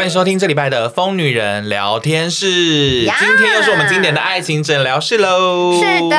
欢迎收听这礼拜的《疯女人聊天室》，今天又是我们经典的爱情诊疗室喽。是的，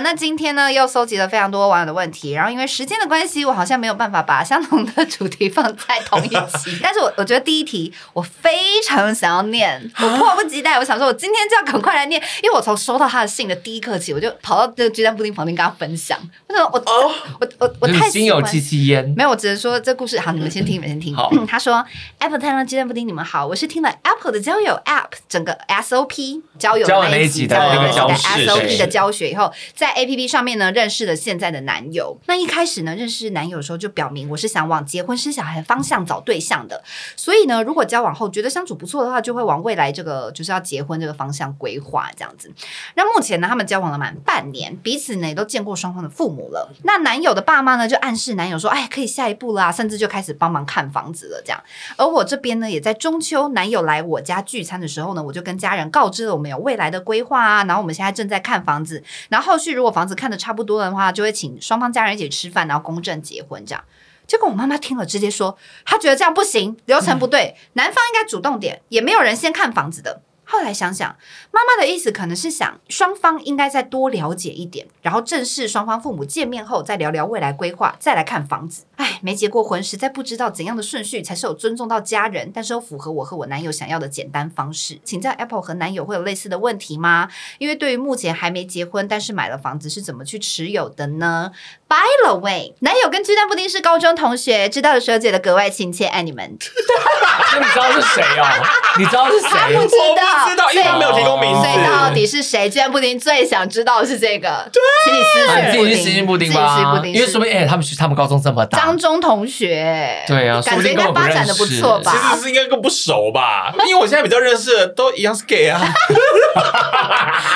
那今天呢又搜集了非常多网友的问题，然后因为时间的关系，我好像没有办法把相同的主题放在同一期。但是我我觉得第一题我非常想要念，我迫不及待，我想说我今天就要赶快来念，因为我从收到他的信的第一刻起，我就跑到这个鸡蛋布丁旁边跟他分享。为什么我、oh, 我我我太心有戚戚焉？没有，我只能说这故事好，你们先听，你们先听。好，他说 Apple 太郎鸡蛋布丁。你们好，我是听了 Apple 的交友 App 整个 SOP 交友那一集的那个教 SOP 的教学以后，在 APP 上面呢认识了现在的男友。那一开始呢认识男友的时候就表明我是想往结婚生小孩的方向找对象的，所以呢如果交往后觉得相处不错的话，就会往未来这个就是要结婚这个方向规划这样子。那目前呢他们交往了满半年，彼此呢也都见过双方的父母了。那男友的爸妈呢就暗示男友说，哎可以下一步啦，甚至就开始帮忙看房子了这样。而我这边呢也在中秋男友。来我家聚餐的时候呢，我就跟家人告知了我们有未来的规划啊，然后我们现在正在看房子，然后后续如果房子看的差不多的话，就会请双方家人一起吃饭，然后公证结婚这样。结果我妈妈听了直接说，她觉得这样不行，流程不对，嗯、男方应该主动点，也没有人先看房子的。后来想想，妈妈的意思可能是想双方应该再多了解一点，然后正式双方父母见面后再聊聊未来规划，再来看房子。哎，没结过婚，实在不知道怎样的顺序才是有尊重到家人，但是又符合我和我男友想要的简单方式。请教 Apple 和男友会有类似的问题吗？因为对于目前还没结婚但是买了房子是怎么去持有的呢？By the way，男友跟鸡蛋布丁是高中同学，知道的时候觉得格外亲切，爱你们。那 你知道是谁哦？你知道是谁？他不知道。知道，因为他没有提供名字。所以到底是谁？鸡蛋布丁最想知道的是这个。对，请你私信布丁，私信布丁吧。因为说明，哎，他们他们高中这么大。张中同学。对啊，感觉应该发展的不错吧？其实是应该更不熟吧？因为我现在比较认识的都一样是 gay 啊。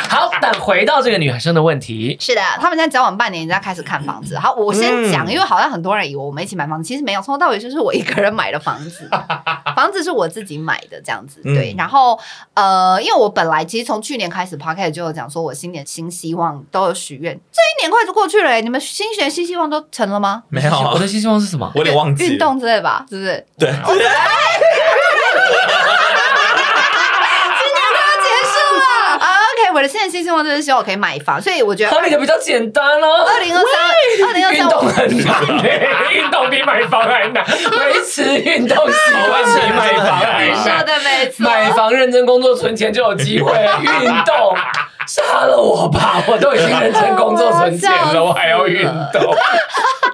好，但回到这个女生的问题。是的，他们现在交往半年，人家开始看房子。好，我先讲，因为好像很多人以为我们一起买房子，其实没有，从头到尾就是我一个人买的房子。房子是我自己买的，这样子。对，然后呃，因为我本来其实从去年开始 Podcast 就有讲说，我新年新希望都有许愿。这一年快就过去了，你们新年新希望都成了吗？没有，我的新希望是什么？我有点忘记。运动之类吧，是不是？对。今年都要结束了。OK，我的现在新希望就是希望我可以买房，所以我觉得。合理的比较简单哦。二零二三，二零二三。运动很难，运动比买房还难。维持运动习惯比买房还难。说的没错。买房认真工作存钱就有机会，运动。杀了我吧！我都已经认真工作存钱了，我还要运动。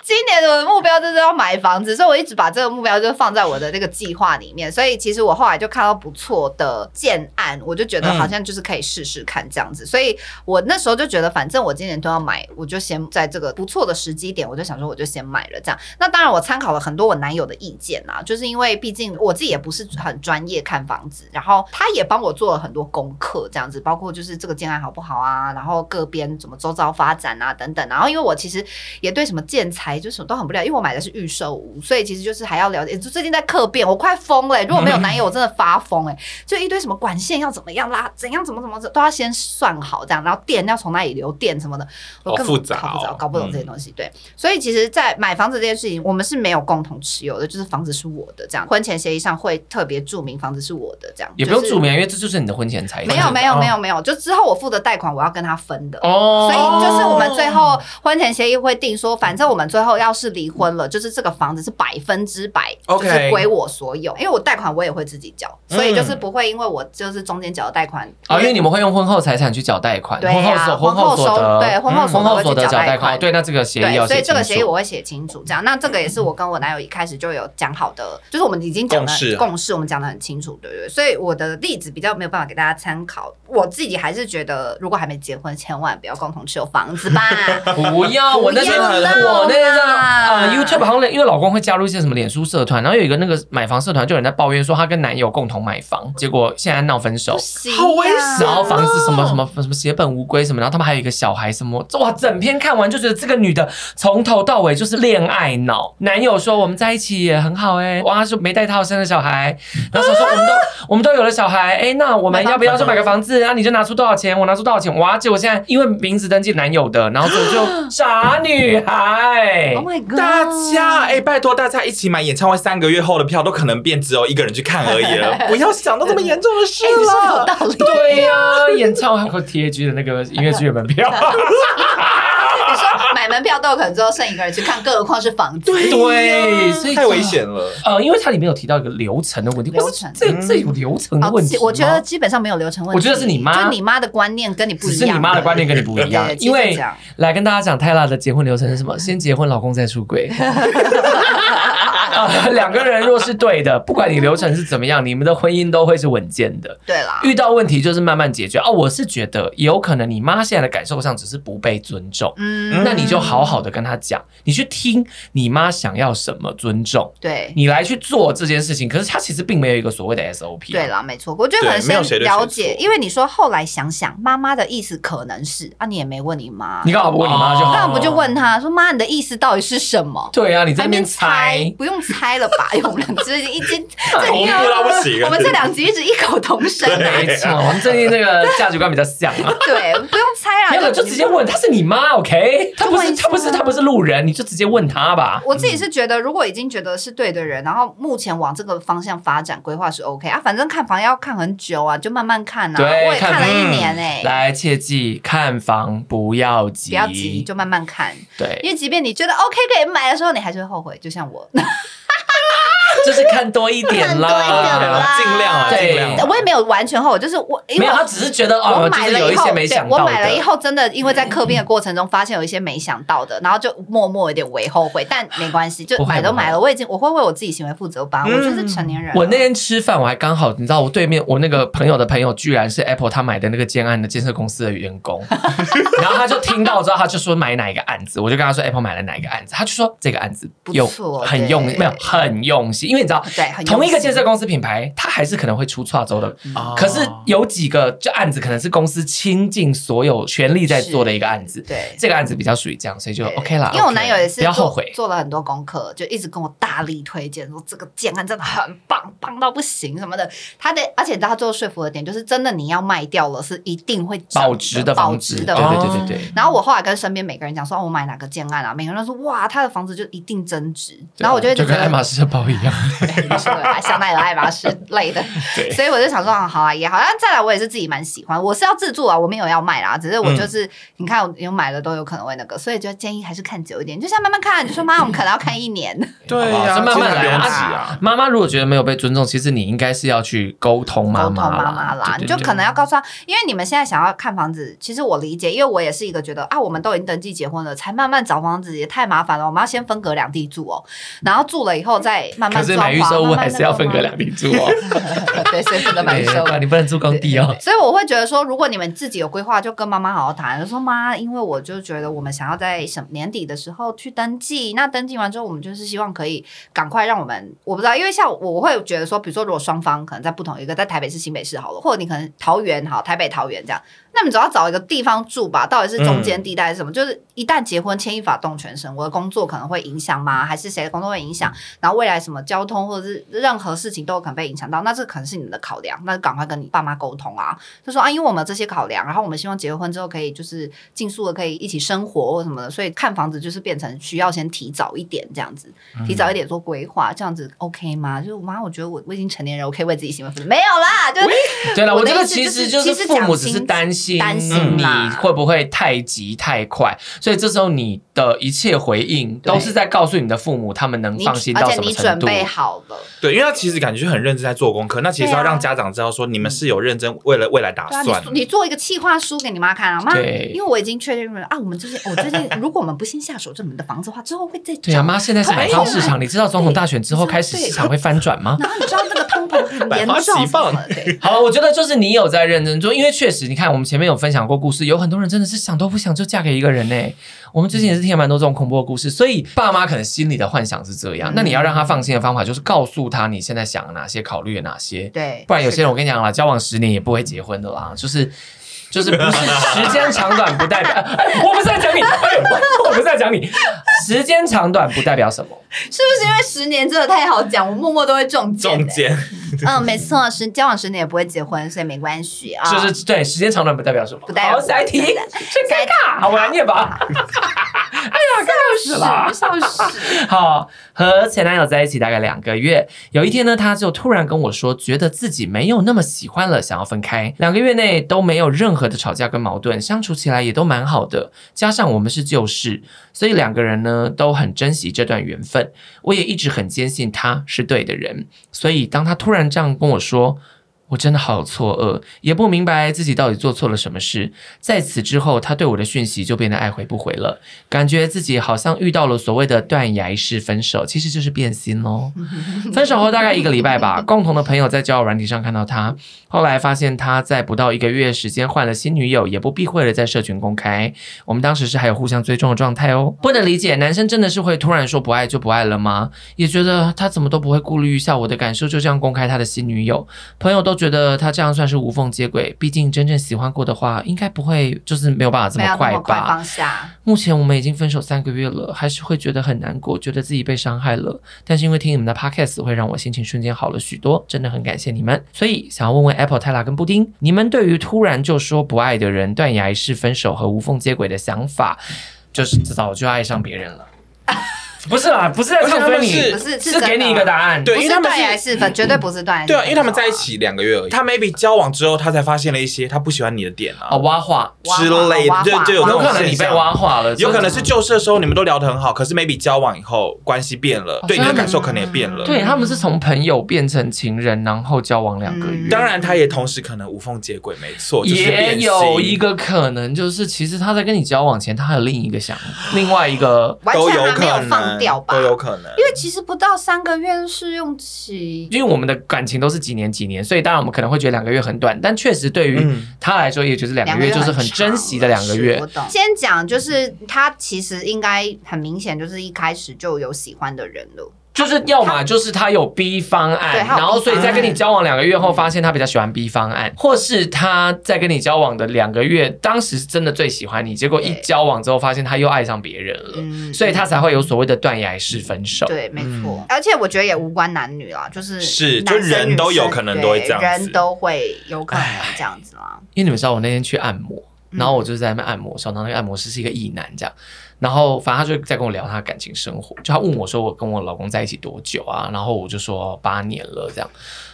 今年的目标就是要买房子，所以我一直把这个目标就放在我的那个计划里面。所以其实我后来就看到不错的建案，我就觉得好像就是可以试试看这样子。所以我那时候就觉得，反正我今年都要买，我就先在这个不错的时机点，我就想说我就先买了这样。那当然我参考了很多我男友的意见啊，就是因为毕竟我自己也不是很专业看房子，然后他也帮我做了很多功课这样子，包括就是这个建案好不好啊，然后各边怎么周遭发展啊等等。然后因为我其实也对什么建材。就什么都很不了解，因为我买的是预售屋，所以其实就是还要了解。就最近在客变，我快疯了、欸。如果没有男友，我真的发疯哎、欸！就一堆什么管线要怎么样拉，怎样怎么怎么都要先算好这样，然后电要从哪里流电什么的，我根本搞不着，搞不懂这些东西。对，所以其实，在买房子这件事情，我们是没有共同持有的，就是房子是我的这样。婚前协议上会特别注明房子是我的这样，也不用注明，因为这就是你的婚前财产。没有没有没有没有，就之后我付的贷款我要跟他分的哦。所以就是我们最后婚前协议会定说，反正我们最后要是离婚。了，就是这个房子是百分之百，就是归我所有，因为我贷款我也会自己缴，所以就是不会因为我就是中间缴的贷款啊，因为你们会用婚后财产去缴贷款，对呀，婚后收对婚后婚后所得缴贷款，对，那这个协议所以这个协议我会写清楚，这样，那这个也是我跟我男友一开始就有讲好的，就是我们已经讲的共识，我们讲的很清楚，对不对？所以我的例子比较没有办法给大家参考，我自己还是觉得，如果还没结婚，千万不要共同持有房子吧，不要，我那时候我那个啊，YouTube 好像因为老公会加入一些什么脸书社团，然后有一个那个买房社团，就有人在抱怨说她跟男友共同买房，结果现在闹分手，好危险。然后房子什么什么什么血本无归什么，然后他们还有一个小孩什么，哇，整篇看完就觉得这个女的从头到尾就是恋爱脑。男友说我们在一起也很好哎、欸，哇，说没带套生了小孩，然后说说我们都我们都有了小孩，哎，那我们要不要去买个房子？然后你就拿出多少钱，我拿出多少钱，哇，结果现在因为名字登记男友的，然后就就 傻女孩，Oh my God，大家哎，拜托大家一起买演唱会三个月后的票，都可能变只有一个人去看而已了，不要想到这么严重的事了。欸、道理对呀、啊，演唱会和 TAG 的那个音乐剧的门票。门票都有可能最后剩一个人去看，更何况是房子。对，对，所以太危险了。呃，因为它里面有提到一个流程的问题，流程这这有流程的问题、嗯。我觉得基本上没有流程问题。我觉得是你妈，就你妈的观念跟你不一样。只是你妈的观念跟你不一样。因为来跟大家讲泰拉的结婚流程是什么？先结婚，老公再出 柜。两个人若是对的，不管你流程是怎么样，你们的婚姻都会是稳健的。对啦，遇到问题就是慢慢解决。哦，我是觉得有可能你妈现在的感受上只是不被尊重。嗯，那你就好好的跟她讲，你去听你妈想要什么尊重。对，你来去做这件事情。可是她其实并没有一个所谓的 SOP。对啦，没错，我觉得可能先了解，因为你说后来想想，妈妈的意思可能是啊，你也没问你妈，你刚好不问你妈就好，那不就问她说妈，你的意思到底是什么？对啊，你在那边猜，不用猜了吧？我们两只已经 这同步到不行，我们这两集一直异口同声。没错，我们最近那个价值观比较像啊。对，不用猜啊，没有就直接问，她是你妈，OK？她不是，她不是，她不是路人，你就直接问她吧。我自己是觉得，如果已经觉得是对的人，然后目前往这个方向发展规划是 OK 啊，反正看房要看很久啊，就慢慢看啊。对，我也看了一年哎。来，切记看房不要急，不要急，就慢慢看。对，因为即便你觉得 OK 可以买的时候，你还是会后悔，就像我。就是看多一点啦，尽量啊，尽量。我也没有完全后悔，就是我没有，他只是觉得哦，买了以后，我买了以后，真的因为在客变的过程中发现有一些没想到的，然后就默默有点为后悔，但没关系，就买都买了，我已经我会为我自己行为负责吧，我就是成年人。我那天吃饭，我还刚好，你知道，我对面我那个朋友的朋友，居然是 Apple 他买的那个建案的建设公司的员工，然后他就听到之后，他就说买哪一个案子，我就跟他说 Apple 买了哪一个案子，他就说这个案子有很用，没有很用心。因为你知道，对，同一个建设公司品牌，它还是可能会出错周的。可是有几个就案子，可能是公司倾尽所有全力在做的一个案子。对，这个案子比较属于这样，所以就 OK 了。因为我男友也是，不要后悔，做了很多功课，就一直跟我大力推荐说这个建案真的很棒，棒到不行什么的。他的，而且他最后说服的点就是，真的你要卖掉了，是一定会保值的保值的。对对对对对。然后我后来跟身边每个人讲说，我买哪个建案啊？每个人都说哇，他的房子就一定增值。然后我就就跟爱马仕的包一样。对，香奈儿、爱马仕类的，对，所以我就想说，好啊，也好。但再来，我也是自己蛮喜欢。我是要自住啊，我没有要卖啦，只是我就是，嗯、你看，我有买了都有可能会那个，所以就建议还是看久一点，就像慢慢看。就说妈，我们可能要看 一年。对呀、啊，慢慢来啊。妈妈如果觉得没有被尊重，其实你应该是要去沟通妈妈，沟通妈妈啦。你就可能要告诉她，因为你们现在想要看房子，其实我理解，因为我也是一个觉得啊，我们都已经登记结婚了，才慢慢找房子也太麻烦了。我们要先分隔两地住哦，然后住了以后再慢慢装潢。收入还是要分隔两地住哦，对，所以不能买收入，你不能住工地哦。所以我会觉得说，如果你们自己有规划，就跟妈妈好好谈，就说妈，因为我就觉得我们想要在什么年底的时候去登记，那登记完之后，我们就是希望可以赶快让我们，我不知道，因为像我会觉得说，比如说如果双方可能在不同一个在台北市、新北市好了，或者你可能桃园好，台北桃园这样。那你总要找一个地方住吧？到底是中间地带是什么？嗯、就是一旦结婚牵一发动全身，我的工作可能会影响吗？还是谁的工作会影响？然后未来什么交通或者是任何事情都有可能被影响到，那这可能是你们的考量，那就赶快跟你爸妈沟通啊，就说啊，因为我们有这些考量，然后我们希望结婚之后可以就是尽速的可以一起生活或什么的，所以看房子就是变成需要先提早一点这样子，提早一点做规划，这样子 OK 吗？就是妈，我觉得我我已经成年人，我可以为自己行为负责，没有啦，就是对了，我觉得其实就是父母只是担心担心。你会不会太急太快？所以这时候你的一切回应都是在告诉你的父母，他们能放心到什么程度？备好了。对，因为他其实感觉就很认真在做功课。那其实要让家长知道说，你们是有认真为了未来打算。你做一个企划书给你妈看啊，妈，因为我已经确认了啊，我们最近，我最近如果我们不先下手这门的房子的话，之后会再对啊，妈，现在是买方市场，你知道总统大选之后开始市场会翻转吗？然后你知道这个通膨很 严重。好了，我觉得就是你有在认真做，因为确实你看我们前面有分享过故事，有很多人真的是想都不想就嫁给一个人呢。我们最近也是听了蛮多这种恐怖的故事，所以爸妈可能心里的幻想是这样。嗯、那你要让他放心的方法，就是告诉他你现在想哪些，考虑了哪些。对，不然有些人我跟你讲了，交往十年也不会结婚的啦，就是。就是不是时间长短不代表，我不是在讲你，我不是在讲你，时间长短不代表什么？是不是因为十年真的太好讲，我默默都会中箭、欸？中箭。嗯，没错，十交往十年也不会结婚，所以没关系啊。就是对，时间长短不代表什么？不代表。下一题，尴尬，好，我来念吧。笑死了，笑死。好，和前男友在一起大概两个月，有一天呢，他就突然跟我说，觉得自己没有那么喜欢了，想要分开。两个月内都没有任何的吵架跟矛盾，相处起来也都蛮好的。加上我们是旧识，所以两个人呢都很珍惜这段缘分。我也一直很坚信他是对的人，所以当他突然这样跟我说。我真的好错愕，也不明白自己到底做错了什么事。在此之后，他对我的讯息就变得爱回不回了，感觉自己好像遇到了所谓的断崖式分手，其实就是变心喽。分手后大概一个礼拜吧，共同的朋友在交友软体上看到他，后来发现他在不到一个月时间换了新女友，也不避讳的在社群公开。我们当时是还有互相追踪的状态哦。不能理解，男生真的是会突然说不爱就不爱了吗？也觉得他怎么都不会顾虑一下我的感受，就这样公开他的新女友，朋友都。觉得他这样算是无缝接轨，毕竟真正喜欢过的话，应该不会就是没有办法这么快吧。目前我们已经分手三个月了，还是会觉得很难过，觉得自己被伤害了。但是因为听你们的 podcast 会让我心情瞬间好了许多，真的很感谢你们。所以想要问问 Apple、泰拉跟布丁，你们对于突然就说不爱的人断崖式分手和无缝接轨的想法，就是早就爱上别人了。不是啦，不是在唱衰你，不是是给你一个答案，对，因为他们断崖式分，绝对不是断崖。对啊，因为他们在一起两个月而已，他 maybe 交往之后，他才发现了一些他不喜欢你的点啊，挖话。之类的，就就有可能你被挖话了，有可能是旧事的时候你们都聊得很好，可是 maybe 交往以后关系变了，对你的感受可能也变了。对，他们是从朋友变成情人，然后交往两个月。当然，他也同时可能无缝接轨，没错，也有一个可能就是，其实他在跟你交往前，他还有另一个想法，另外一个都有可能。放掉吧，都有可能。因为其实不到三个月试用期，因为我们的感情都是几年几年，所以当然我们可能会觉得两个月很短，但确实对于他来说，也就是两个月就是很珍惜的两个月。我懂。先讲就是他其实应该很明显就是一开始就有喜欢的人了。就是要么就是他有 B 方案，然后所以在跟你交往两个月后，发现他比较喜欢 B 方案，或是他在跟你交往的两个月，当时是真的最喜欢你，结果一交往之后发现他又爱上别人了，所以他才会有所谓的断崖式分手。对，没错。而且我觉得也无关男女啊，就是是就人都有可能都会这样子，人都会有可能这样子啦。因为你们知道我那天去按摩，然后我就是在那边按摩，想到那个按摩师是一个异男这样。然后，反正他就在跟我聊他的感情生活，就他问我说：“我跟我老公在一起多久啊？”然后我就说：“八年了。”这样，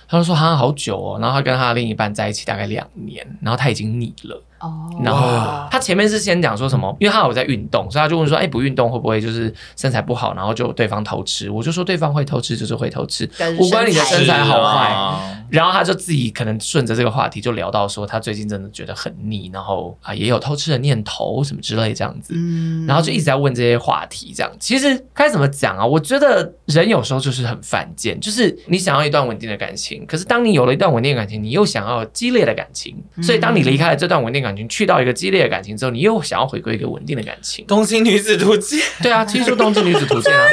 他就说：“好像好久哦。”然后他跟他另一半在一起大概两年，然后他已经腻了。哦，然后他前面是先讲说什么？因为他有在运动，所以他就问说：“哎，不运动会不会就是身材不好？”然后就对方偷吃，我就说：“对方会偷吃就是会偷吃，无关你的身材好坏。”然后他就自己可能顺着这个话题就聊到说，他最近真的觉得很腻，然后啊也有偷吃的念头什么之类这样子，然后就一直在问这些话题。这样其实该怎么讲啊？我觉得人有时候就是很犯贱，就是你想要一段稳定的感情，可是当你有了一段稳定的感情，你又想要激烈的感情，所以当你离开了这段稳定感情，去到一个激烈的感情之后，你又想要回归一个稳定的感情。东京女子图鉴，对啊，听说东京女子图鉴啊，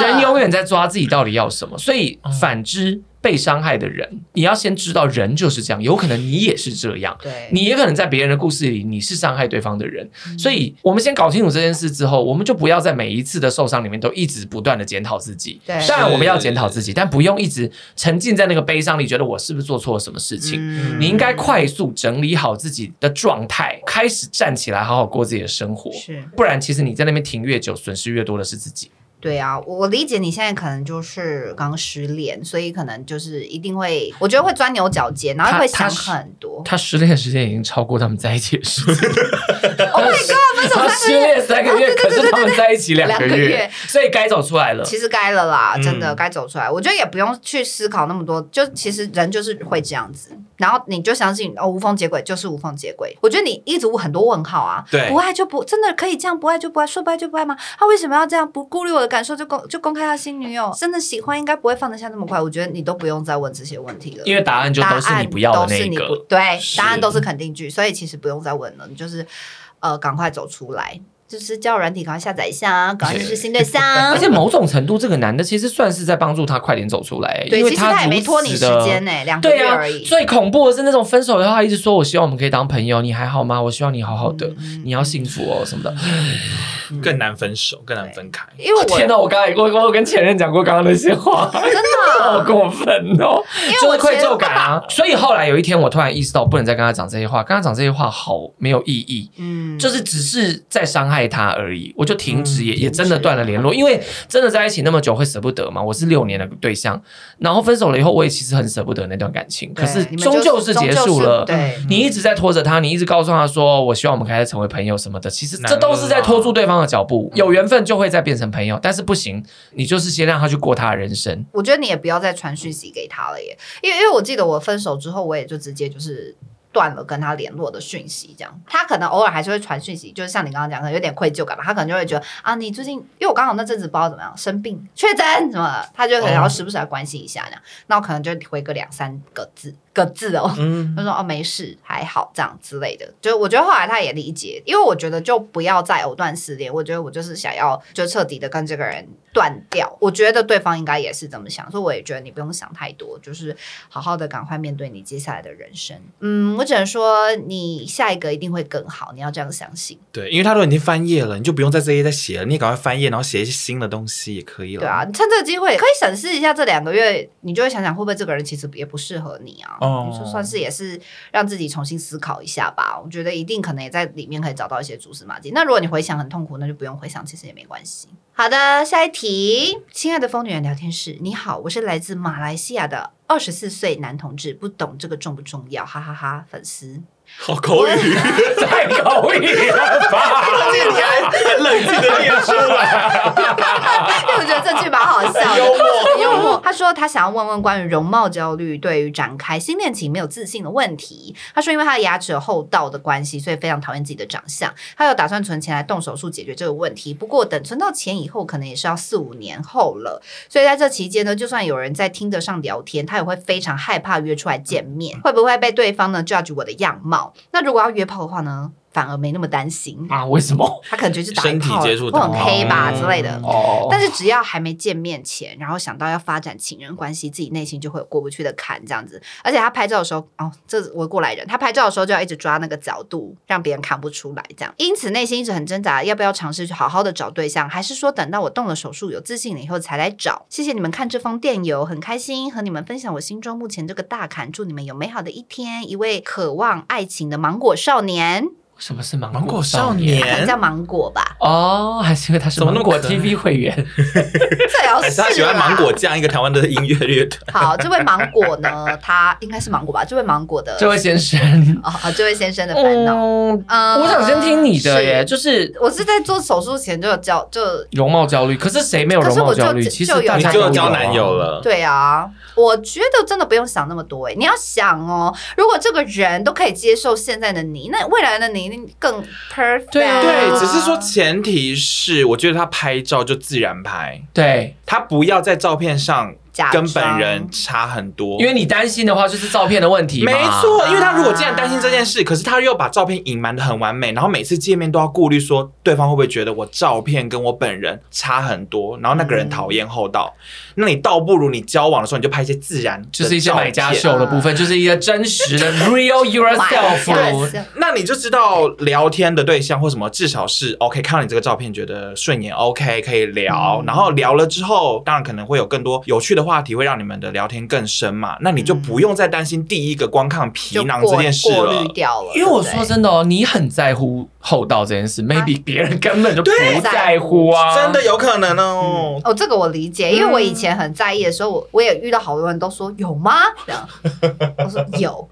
人永远在抓自己到底要什么，所以反之。被伤害的人，你要先知道人就是这样，有可能你也是这样，对，你也可能在别人的故事里你是伤害对方的人，嗯、所以我们先搞清楚这件事之后，我们就不要在每一次的受伤里面都一直不断的检讨自己。对，当然我们要检讨自己，但不用一直沉浸在那个悲伤里，觉得我是不是做错了什么事情？嗯、你应该快速整理好自己的状态，开始站起来，好好过自己的生活。是，不然其实你在那边停越久，损失越多的是自己。对啊，我理解你现在可能就是刚失恋，所以可能就是一定会，我觉得会钻牛角尖，然后会想很多。他，他失恋时间已经超过他们在一起的时间。Oh my god！他失恋三个月，可是他们在一起两个月，所以该走出来了。其实该了啦，真的该走出来。我觉得也不用去思考那么多，就其实人就是会这样子，然后你就相信哦，无缝接轨就是无缝接轨。我觉得你一直很多问号啊，对，不爱就不真的可以这样，不爱就不爱，说不爱就不爱吗？他为什么要这样不顾虑我的？感受就公就公开他新女友，真的喜欢应该不会放得下那么快。我觉得你都不用再问这些问题了，因为答案就都是你不要的那个。对，答案都是肯定句，所以其实不用再问了。你就是呃，赶快走出来。就是交友软体，赶快下载一下，赶快认识新对象。而且某种程度，这个男的其实算是在帮助他快点走出来，对，因为他，他也没拖你时间呢，两个月而已。最恐怖的是那种分手的话，他一直说我希望我们可以当朋友，你还好吗？我希望你好好的，嗯、你要幸福哦什么的。更难分手，更难分开。因为我天哪，我刚才我我跟前任讲过刚刚那些话，真的 好过分哦，就是愧疚感啊。所以后来有一天，我突然意识到，不能再跟他讲这些话，跟他讲这些话好没有意义。嗯，就是只是在伤害他而已。我就停止，也也真的断了联络，因为真的在一起那么久会舍不得嘛。我是六年的对象，然后分手了以后，我也其实很舍不得那段感情。可是终究是结束了，对，你一直在拖着他，你一直告诉他说，我希望我们可以成为朋友什么的。其实这都是在拖住对方的脚步。有缘分就会再变成朋友，但是不行，你就是先让他去过他的人生。我觉得你也不要再传讯息给他了耶，因为因为我记得我分手之后，我也就直接就是。断了跟他联络的讯息，这样他可能偶尔还是会传讯息，就是像你刚刚讲的，有点愧疚感吧。他可能就会觉得啊，你最近因为我刚好那阵子不知道怎么样生病确诊什么，他就可能要时不时来关心一下这样。那我可能就回个两三个字个字哦，嗯、他说哦没事还好这样之类的。就我觉得后来他也理解，因为我觉得就不要再藕断丝连。我觉得我就是想要就彻底的跟这个人断掉。我觉得对方应该也是这么想，所以我也觉得你不用想太多，就是好好的赶快面对你接下来的人生。嗯，我只能说你下一个一定会更好，你要这样相信。对，因为他都已经翻页了，你就不用在这页再写了，你赶快翻页，然后写一些新的东西也可以了。对啊，你趁这个机会可以审视一下这两个月，你就会想想会不会这个人其实也不适合你啊。哦，就算是也是让自己重新思考一下吧。我觉得一定可能也在里面可以找到一些蛛丝马迹。那如果你回想很痛苦，那就不用回想，其实也没关系。好的，下一题，亲爱的疯女人聊天室，你好，我是来自马来西亚的二十四岁男同志，不懂这个重不重要，哈哈哈，哈，粉丝。好口语，太口语了吧！你还很冷静的念出来，因为我觉得这句蛮好笑的，幽默幽默。他说他想要问问关于容貌焦虑对于展开新恋情没有自信的问题。他说因为他的牙齿有厚道的关系，所以非常讨厌自己的长相。他有打算存钱来动手术解决这个问题，不过等存到钱以后，可能也是要四五年后了。所以在这期间呢，就算有人在听得上聊天，他也会非常害怕约出来见面，会不会被对方呢 judge 我的样貌？那如果要约炮的话呢？反而没那么担心啊？为什么？他可能觉得是打身体接触或很黑吧之类的。哦。但是只要还没见面前，然后想到要发展情人关系，自己内心就会有过不去的坎，这样子。而且他拍照的时候，哦，这我过来人，他拍照的时候就要一直抓那个角度，让别人看不出来，这样。因此内心一直很挣扎，要不要尝试去好好的找对象，还是说等到我动了手术有自信了以后才来找？谢谢你们看这封电邮，很开心和你们分享我心中目前这个大坎，祝你们有美好的一天。一位渴望爱情的芒果少年。什么是芒果少年？他叫芒果吧？哦，还是因为他是芒果 TV 会员？最好是他喜欢芒果酱，一个台湾的音乐乐团。好，这位芒果呢，他应该是芒果吧？这位芒果的这位先生啊、哦，这位先生的烦恼。嗯，嗯我想先听你的耶，是就是我是在做手术前就有焦，就容貌焦虑。可是谁没有容貌焦虑？其实大家就有交男友了。对啊，我觉得真的不用想那么多。哎，你要想哦，如果这个人都可以接受现在的你，那未来的你。更 perfect 对对，只是说前提是，我觉得他拍照就自然拍，对，他不要在照片上。跟本人差很多，因为你担心的话就是照片的问题。没错，因为他如果既然担心这件事，可是他又把照片隐瞒的很完美，然后每次见面都要顾虑说对方会不会觉得我照片跟我本人差很多，然后那个人讨厌厚道，那你倒不如你交往的时候你就拍一些自然，就是一些买家秀的部分，就是一个真实的 real yourself。那你就知道聊天的对象或什么，至少是 OK，看到你这个照片觉得顺眼，OK 可以聊，然后聊了之后，当然可能会有更多有趣的。话题会让你们的聊天更深嘛？那你就不用再担心第一个光看皮囊这件事了。过滤掉了。因为我说真的哦，你很在乎戽斗这件事，maybe 别人根本就不在乎啊，真的有可能哦。哦，这个我理解，因为我以前很在意的时候，我我也遇到好多人都说有吗？这样，我说 有。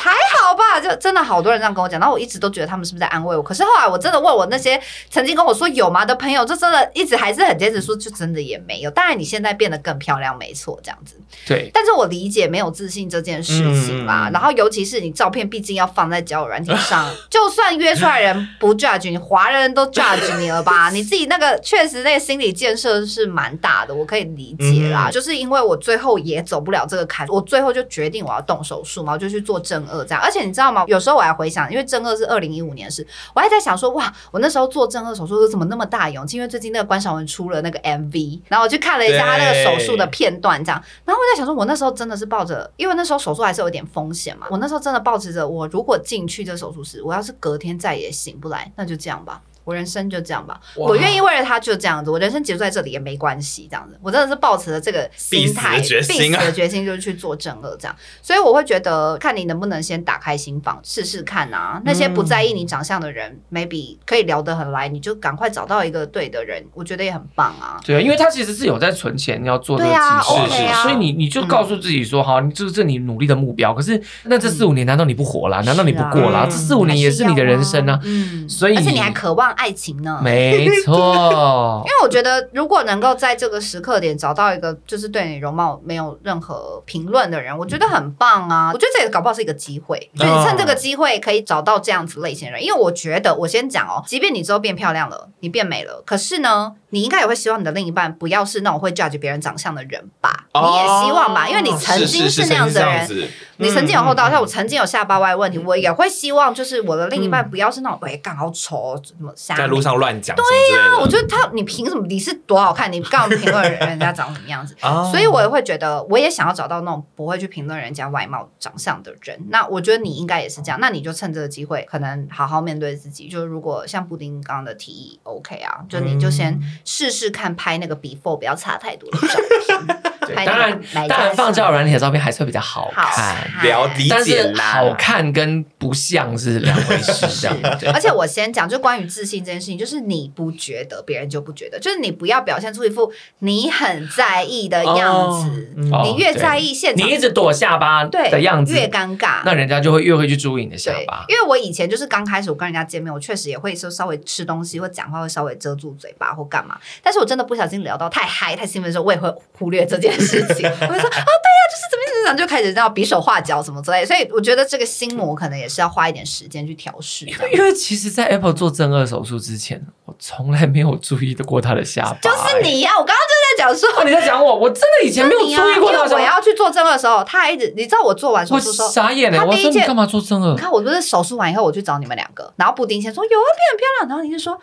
还好吧，就真的好多人这样跟我讲，然后我一直都觉得他们是不是在安慰我。可是后来我真的问我那些曾经跟我说有吗的朋友，就真的一直还是很坚持说，就真的也没有。当然你现在变得更漂亮，没错，这样子。对。但是我理解没有自信这件事情啦。嗯、然后尤其是你照片毕竟要放在交友软件上，就算约出来人不 judge 你，华人都 judge 你了吧？你自己那个确实那个心理建设是蛮大的，我可以理解啦。嗯、就是因为我最后也走不了这个坎，我最后就决定我要动手术嘛，我就去做正二这样。而且你知道吗？有时候我还回想，因为正二是二零一五年的事，我还在想说，哇，我那时候做正二手术怎么那么大勇气？因为最近那个关晓文出了那个 MV，然后我去看了一下他那个手术的片段，这样。然后我在想说，我那时候真的是抱着，因为那时候手术还是有点风险嘛。我那时候真的抱持着，我如果进去这手术室，我要是隔天再也醒你不来，那就这样吧。我人生就这样吧，我愿意为了他就这样子，我人生结束在这里也没关系，这样子，我真的是抱持了这个心态，必死的决心，啊，必死的决心就是去做正恶这样，所以我会觉得，看你能不能先打开心房试试看啊。那些不在意你长相的人，嗯，maybe 可以聊得很来，你就赶快找到一个对的人，我觉得也很棒啊。对啊，因为他其实是有在存钱要做这个技术，是是，所以你你就告诉自己说，好，你这是你努力的目标。可是那这四五年难道你不活了？难道你不过了？这四五年也是你的人生啊。嗯，所以而且你还渴望爱情呢。没错，因为我觉得如果能够在这个时刻点找到一个就是对你容貌没有任何评论的人，我觉得很棒啊！我觉得这也搞不好是一个机会，就你趁这个机会可以找到这样子类型的人。因为我觉得，我先讲哦，即便你之后变漂亮了，你变美了，可是呢，你应该也会希望你的另一半不要是那种会 judge 别人长相的人吧？你也希望吧？因为你曾经是那样子的人，你曾经有厚道，像我曾经有下巴歪问题，我也会希望就是我的另一半不要是那种哎，刚好丑，怎么在路上乱讲。对呀、啊，我觉得他，你凭什么？你是多好看？你干嘛评论人家长什么样子？所以，我也会觉得，我也想要找到那种不会去评论人家外貌长相的人。那我觉得你应该也是这样。那你就趁这个机会，可能好好面对自己。就如果像布丁刚刚的提议，OK 啊，就你就先试试看拍那个 before 不要差太多的照片。当然，当然放交友软体的照片还是会比较好看，了解，但是好看跟不像是两回事，这样。而且我先讲，就关于自信这件事情，就是你不觉得，别人就不觉得，就是你不要表现出一副你很在意的样子，你越在意现场，你一直躲下巴的样子，越尴尬，那人家就会越会去注意你的下巴。因为我以前就是刚开始我跟人家见面，我确实也会说稍微吃东西或讲话会稍微遮住嘴巴或干嘛，但是我真的不小心聊到太嗨太兴奋的时候，我也会忽略这件事情。我就说啊，对呀，就是怎么怎么样，就开始这样比手画脚什么之类的。所以我觉得这个心魔可能也是要花一点时间去调试。因为其实，在 Apple 做正顎手术之前，我从来没有注意过他的下巴。就是你呀，我刚刚就在讲说，你在讲我，我真的以前没有注意过他。我要去做正顎的时候，他还一直，你知道我做完手术时候傻眼了。我说你干嘛做正顎？你看我不是手术完以后，我去找你们两个，然后布丁先说有啊，变很漂亮，然后你就说。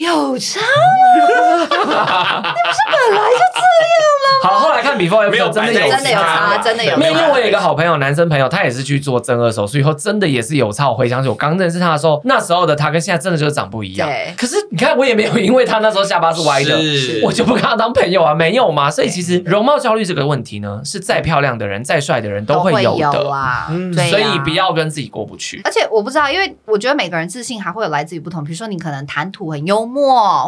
有差，你不是本来就这样吗？好，后来看 before 没有真的有真的有差，真的有。因为我有一个好朋友，男生朋友，他也是去做正顎手术以后，真的也是有差。我回想起我刚认识他的时候，那时候的他跟现在真的就是长不一样。可是你看，我也没有因为他那时候下巴是歪的，我就不跟他当朋友啊，没有嘛。所以其实容貌焦虑这个问题呢，是再漂亮的人、再帅的人都会有的啊。所以不要跟自己过不去。而且我不知道，因为我觉得每个人自信还会有来自于不同。比如说，你可能谈吐很幽默，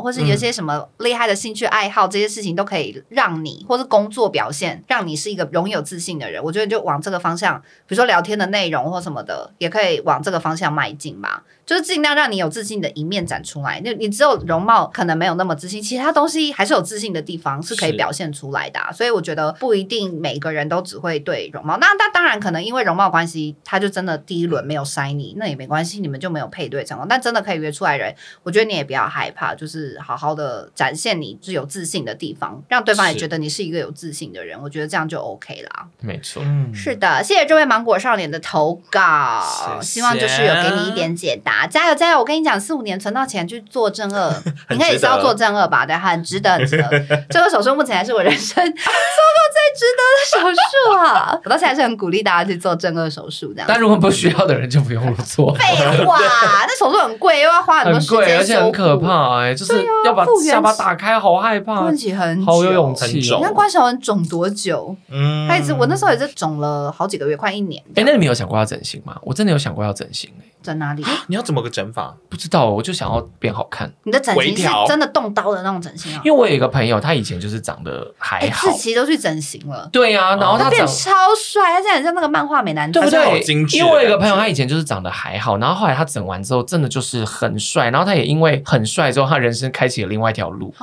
或是有些什么厉害的兴趣爱好，这些事情都可以让你，或是工作表现，让你是一个拥有自信的人。我觉得就往这个方向，比如说聊天的内容或什么的，也可以往这个方向迈进嘛。就是尽量让你有自信的一面展出来。那你只有容貌可能没有那么自信，其他东西还是有自信的地方是可以表现出来的啊。所以我觉得不一定每个人都只会对容貌。那那当然可能因为容貌关系，他就真的第一轮没有筛你，那也没关系，你们就没有配对成功。但真的可以约出来人，我觉得你也不要害怕，就是好好的展现你是有自信的地方，让对方也觉得你是一个有自信的人。我觉得这样就 OK 啦。没错，嗯，是的，谢谢这位芒果少年的投稿，谢谢，希望就是有给你一点解答。加油加油！我跟你讲，四五年存到钱去做正二，你看也是要做正二吧？对，很值得，很值得。这个手术目前还是我人生 做过最值得的手术啊！我到现在是很鼓励大家去做正二手术，这样。但如果不需要的人就不用做。废话，那手术很贵，又要花很多时间，而且很可怕哎，就是要把下巴打开，好害怕，问题很好有勇气。你看关韶文肿多久？嗯，他一直我那时候也是肿了好几个月，快一年。哎，那你没有想过要整形吗？我真的有想过要整形哎。在哪里？你要怎么个整法？不知道，我就想要变好看。你的整形是真的动刀的那种整形啊？因为我有一个朋友，他以前就是长得还好，志祺都去整形了。对啊，然后他变超帅，他现在很像那个漫画美男子，对不对？因为我有一个朋友，他以前就是长得还好，然后后来他整完之后，真的就是很帅。然后他也因为很帅之后，他人生开启了另外一条路。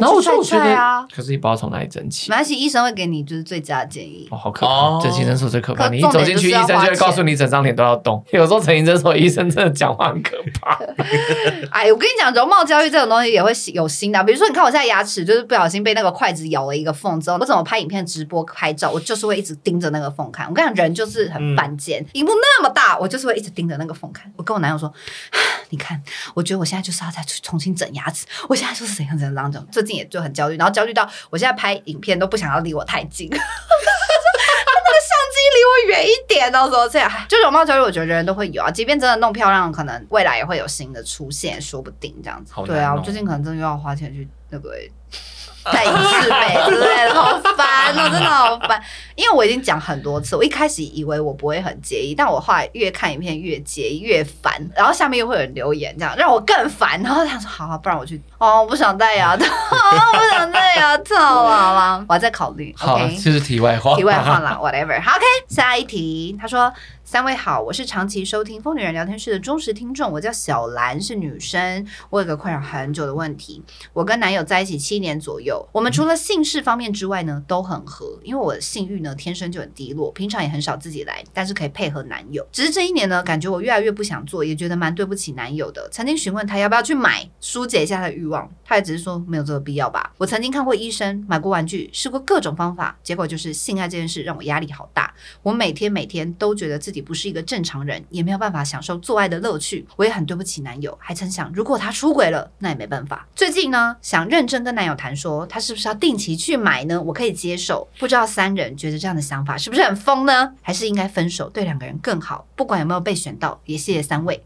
那你去踹踹啊！可是你不知道从哪里整起。没关系，医生会给你就是最佳的建议。哦，好可怕！整形诊所最可怕，你一走进去，医生就会告诉你整张脸都要动。有时候整形诊所医生真的讲话很可怕。哎，我跟你讲，容貌焦虑这种东西也会有心的。比如说，你看我现在牙齿就是不小心被那个筷子咬了一个缝之后，我怎么拍影片、直播、拍照，我就是会一直盯着那个缝看。我跟你讲，人就是很犯贱，荧幕那么大，我就是会一直盯着那个缝看。我跟我男友说。你看，我觉得我现在就是要再重新整牙齿。我现在就是怎样怎样怎样，最近也就很焦虑，然后焦虑到我现在拍影片都不想要离我太近，那个相机离我远一点到时候这样？就容貌焦虑，我觉得人人都会有啊。即便真的弄漂亮，可能未来也会有新的出现，说不定这样子。对啊，我最近可能真的又要花钱去那个。太一次美之类的，好烦哦，真的好烦。因为我已经讲很多次，我一开始以为我不会很介意，但我后来越看影片越介意，越烦。然后下面又会有人留言，这样让我更烦。然后他说：“好，好，不然我去哦，我不想戴牙套，我不想戴牙套了，好吗？我还在考虑。”好，这、okay? 是题外话，题外话啦，whatever。好，OK，下一题，他说。三位好，我是长期收听疯女人聊天室的忠实听众，我叫小兰，是女生。我有个困扰很久的问题，我跟男友在一起七年左右，我们除了性事方面之外呢，都很合。因为我的性欲呢天生就很低落，平常也很少自己来，但是可以配合男友。只是这一年呢，感觉我越来越不想做，也觉得蛮对不起男友的。曾经询问他要不要去买，疏解一下他的欲望，他也只是说没有这个必要吧。我曾经看过医生，买过玩具，试过各种方法，结果就是性爱这件事让我压力好大。我每天每天都觉得自己。不是一个正常人，也没有办法享受做爱的乐趣。我也很对不起男友，还曾想，如果他出轨了，那也没办法。最近呢，想认真跟男友谈说，他是不是要定期去买呢？我可以接受。不知道三人觉得这样的想法是不是很疯呢？还是应该分手，对两个人更好？不管有没有被选到，也谢谢三位。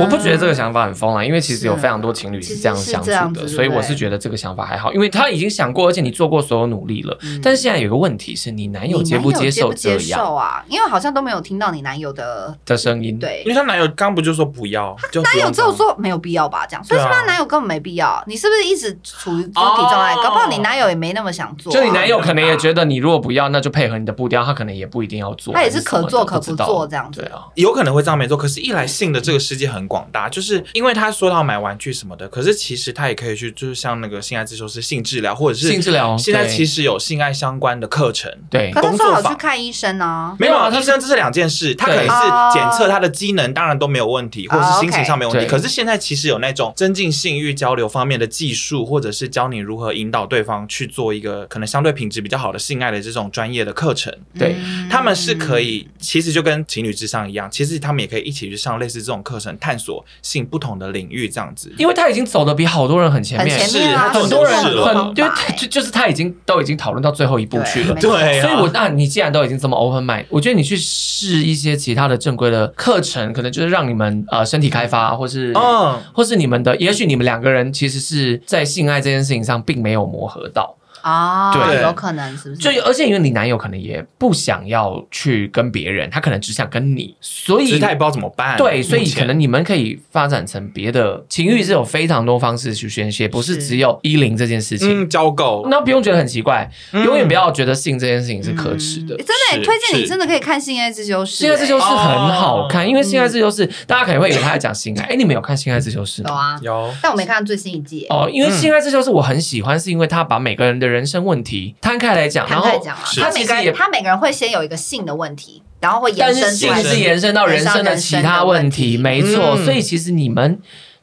我不觉得这个想法很疯啊，因为其实有非常多情侣是这样相处的，所以我是觉得这个想法还好，因为他已经想过，而且你做过所有努力了。但是现在有个问题是你男友接不接受这样啊？因为好像都没有听到你男友的的声音，对，因为他男友刚不就说不要，男友只有说没有必要吧，这样，所以是他男友根本没必要。你是不是一直处于身体状态？搞不好你男友也没那么想做，就你男友可能也觉得你如果不要，那就配合你的步调，他可能也不一定要做，他也是可做可不做这样子，对啊，有可能会这样没做。可是，一来性的这个世界很广大，就。是因为他说到买玩具什么的，可是其实他也可以去，就是像那个性爱自修室、性治疗，或者是性治疗。现在其实有性爱相关的课程，对。可他说好去看医生呢？没有啊，医生这是两件事。他可能是检测他的机能，当然都没有问题，或者是心情上没有问题。可是现在其实有那种增进性欲交流方面的技术，或者是教你如何引导对方去做一个可能相对品质比较好的性爱的这种专业的课程。对，他们是可以，其实就跟情侣之上一样，其实他们也可以一起去上类似这种课程，探索性不同的领域。这样子，因为他已经走的比好多人很前面，是很多人很，就就就是他已经都已经讨论到最后一步去了，对，所以我那你既然都已经这么 open mind，我觉得你去试一些其他的正规的课程，可能就是让你们呃身体开发，或是嗯，或是你们的，也许你们两个人其实是在性爱这件事情上并没有磨合到。啊，对，有可能是不是？就而且因为你男友可能也不想要去跟别人，他可能只想跟你，所以他也不知道怎么办。对，所以可能你们可以发展成别的情欲，是有非常多方式去宣泄，不是只有一零这件事情。嗯，交够，那不用觉得很奇怪，永远不要觉得性这件事情是可耻的。真的，推荐你真的可以看《性爱自修室》。性爱自修室很好看，因为《性爱自修室》大家可能会以为他在讲性爱。哎，你们有看《性爱自修室》吗？有啊，有。但我没看到最新一季。哦，因为《性爱自修室》我很喜欢，是因为他把每个人的人生问题。摊开来讲，然后他每个人他每个人会先有一个性的问题，然后会延伸但是性是延伸到人生的其他问题，没错。所以其实你们。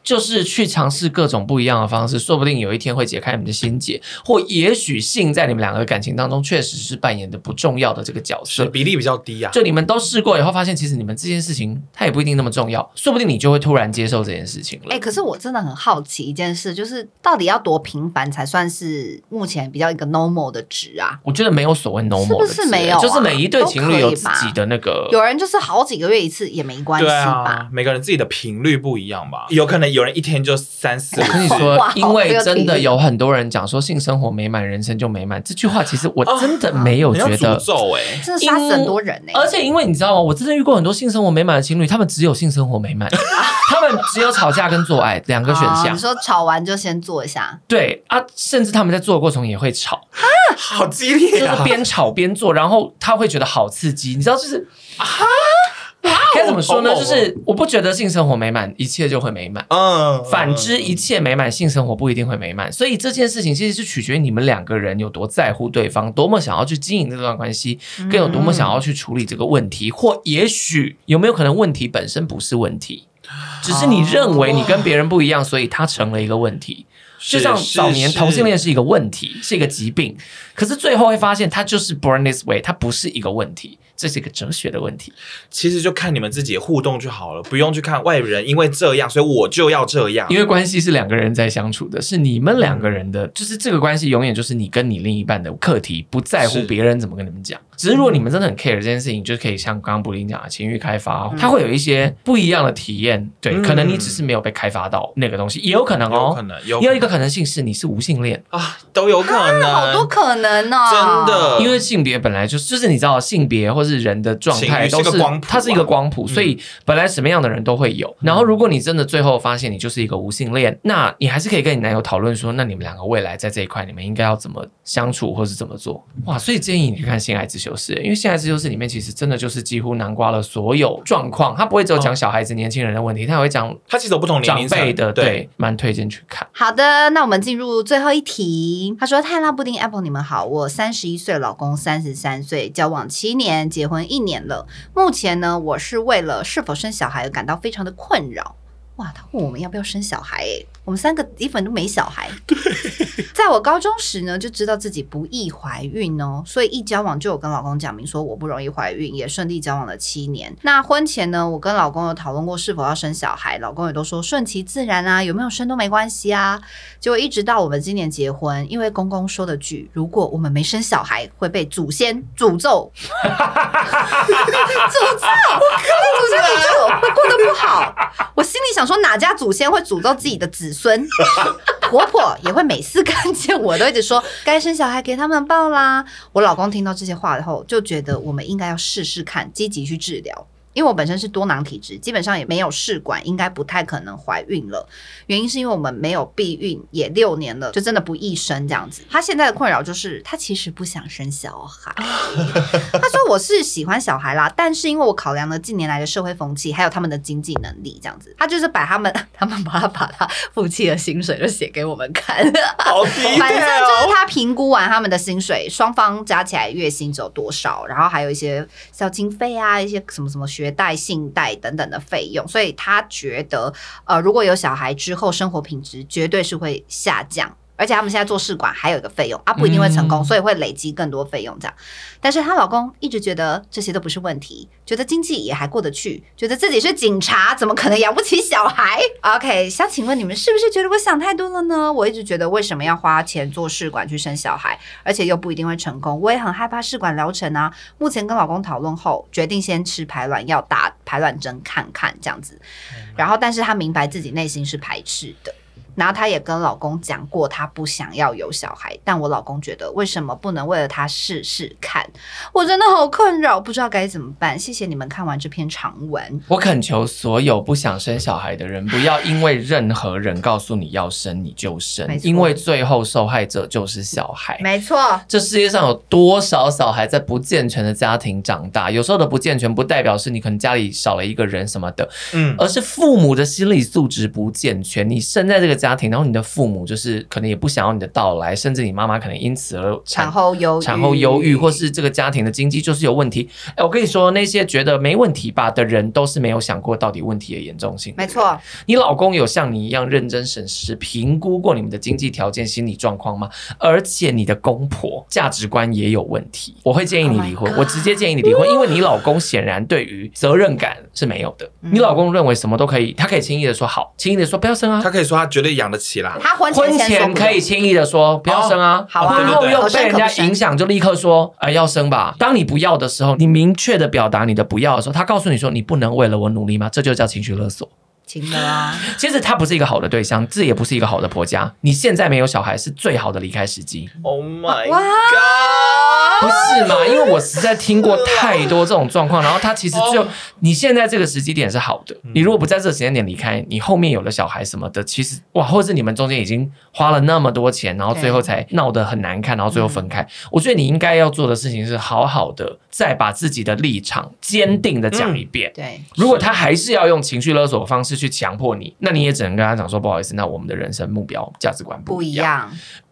就是去尝试各种不一样的方式，说不定有一天会解开你们的心结，或也许性在你们两个的感情当中确实是扮演的不重要的这个角色，比例比较低啊。就你们都试过以后，发现其实你们这件事情它也不一定那么重要，说不定你就会突然接受这件事情了。哎、欸，可是我真的很好奇一件事，就是到底要多频繁才算是目前比较一个 normal 的值啊？我觉得没有所谓 normal 的值，是不是没有、啊？就是每一对情侣有自己的那个，有人就是好几个月一次也没关系吧、啊？每个人自己的频率不一样吧？有可能有人一天就。三四，我跟你说，因为真的有很多人讲说性生活美满，人生就美满。这句话其实我真的没有觉得，诅咒真的杀死很多人哎。而且因为你知道吗？我真的遇过很多性生活美满的情侣，他们只有性生活美满，他们只有吵架跟做爱两个选项。你说吵完就先做一下，对啊，甚至他们在做的过程也会吵，好激烈，就是边吵边做，然后他会觉得好刺激，你知道就是啊。该怎么说呢？就是我不觉得性生活美满，一切就会美满。嗯，反之，一切美满，性生活不一定会美满。所以这件事情其实是取决于你们两个人有多在乎对方，多么想要去经营这段关系，更有多么想要去处理这个问题，或也许有没有可能问题本身不是问题，只是你认为你跟别人不一样，所以它成了一个问题。就像早年同性恋是一个问题，是一个疾病，可是最后会发现它就是 born this way，它不是一个问题。这是一个哲学的问题，其实就看你们自己互动就好了，不用去看外人，因为这样，所以我就要这样。因为关系是两个人在相处的，是你们两个人的，就是这个关系永远就是你跟你另一半的课题，不在乎别人怎么跟你们讲。只是如果你们真的很 care 这件事情，就可以像刚刚布林讲的情欲开发，它会有一些不一样的体验。对，可能你只是没有被开发到那个东西，也有可能哦，有可能有。也有一个可能性是你是无性恋啊，都有可能，好多可能哦，真的。因为性别本来就是，就是你知道性别或是人的状态都是，它是一个光谱，所以本来什么样的人都会有。然后如果你真的最后发现你就是一个无性恋，那你还是可以跟你男友讨论说，那你们两个未来在这一块，你们应该要怎么相处，或是怎么做？哇，所以建议你去看《性爱自修室》，因为《性爱自修室》里面其实真的就是几乎囊括了所有状况，他不会只有讲小孩子、年轻人的问题，他也会讲他其实有不同年龄长辈的，对，蛮推荐去看。好的，那我们进入最后一题。他说：“泰辣布丁 Apple，你们好，我三十一岁，老公三十三岁，交往七年，结婚一年了。”目前呢，我是为了是否生小孩而感到非常的困扰。哇，他问我们要不要生小孩？诶，我们三个基本都没小孩。对，在我高中时呢，就知道自己不易怀孕哦，所以一交往就有跟老公讲明说我不容易怀孕，也顺利交往了七年。那婚前呢，我跟老公有讨论过是否要生小孩，老公也都说顺其自然啊，有没有生都没关系啊。结果一直到我们今年结婚，因为公公说的句，如果我们没生小孩会被祖先诅咒，诅咒，我靠，祖先诅咒会过得不好，我心里想。说哪家祖先会诅咒自己的子孙？婆婆也会每次看见我都一直说该生小孩给他们抱啦。我老公听到这些话后，就觉得我们应该要试试看，积极去治疗。因为我本身是多囊体质，基本上也没有试管，应该不太可能怀孕了。原因是因为我们没有避孕，也六年了，就真的不易生这样子。他现在的困扰就是，他其实不想生小孩。他说我是喜欢小孩啦，但是因为我考量了近年来的社会风气，还有他们的经济能力这样子，他就是把他们，他们把他把他夫妻的薪水就写给我们看。好。反正就是他评估完他们的薪水，双方加起来月薪只有多少，然后还有一些小经费啊，一些什么什么学。贷、信贷等等的费用，所以他觉得，呃，如果有小孩之后，生活品质绝对是会下降。而且他们现在做试管还有一个费用啊，不一定会成功，所以会累积更多费用这样。但是她老公一直觉得这些都不是问题，觉得经济也还过得去，觉得自己是警察，怎么可能养不起小孩？OK，想请问你们是不是觉得我想太多了呢？我一直觉得为什么要花钱做试管去生小孩，而且又不一定会成功，我也很害怕试管疗程啊。目前跟老公讨论后，决定先吃排卵药，打排卵针看看这样子。然后，但是她明白自己内心是排斥的。然后她也跟老公讲过，她不想要有小孩，但我老公觉得为什么不能为了她试试看？我真的好困扰，不知道该怎么办。谢谢你们看完这篇长文。我恳求所有不想生小孩的人，不要因为任何人告诉你要生你就生，因为最后受害者就是小孩。没错，这世界上有多少小孩在不健全的家庭长大？有时候的不健全不代表是你可能家里少了一个人什么的，嗯，而是父母的心理素质不健全。你生在这个家。家庭，然后你的父母就是可能也不想要你的到来，甚至你妈妈可能因此而产后忧产后忧郁，或是这个家庭的经济就是有问题。哎，我跟你说，那些觉得没问题吧的人，都是没有想过到底问题的严重性。没错，你老公有像你一样认真审视、评估过你们的经济条件、心理状况吗？而且你的公婆价值观也有问题，我会建议你离婚。Oh、我直接建议你离婚，因为你老公显然对于责任感是没有的。你老公认为什么都可以，他可以轻易的说好，轻易的说不要生啊，他可以说他绝对。养得起啦，他婚前，前可以轻易的说不要生啊，好啊，婚后又被人家影响，就立刻说哎要生吧。当你不要的时候，你明确的表达你的不要的时候，他告诉你说你不能为了我努力吗？这就叫情绪勒索。情勒啊，其实他不是一个好的对象，这也不是一个好的婆家。你现在没有小孩是最好的离开时机。Oh my god！不是嘛？因为我实在听过太多这种状况，然后他其实就你现在这个时机点是好的，你如果不在这个时间点离开，你后面有了小孩什么的，其实哇，或者是你们中间已经花了那么多钱，然后最后才闹得很难看，然后最后分开。我觉得你应该要做的事情是好好的再把自己的立场坚定的讲一遍。对，如果他还是要用情绪勒索的方式去强迫你，那你也只能跟他讲说不好意思，那我们的人生目标价值观不一样。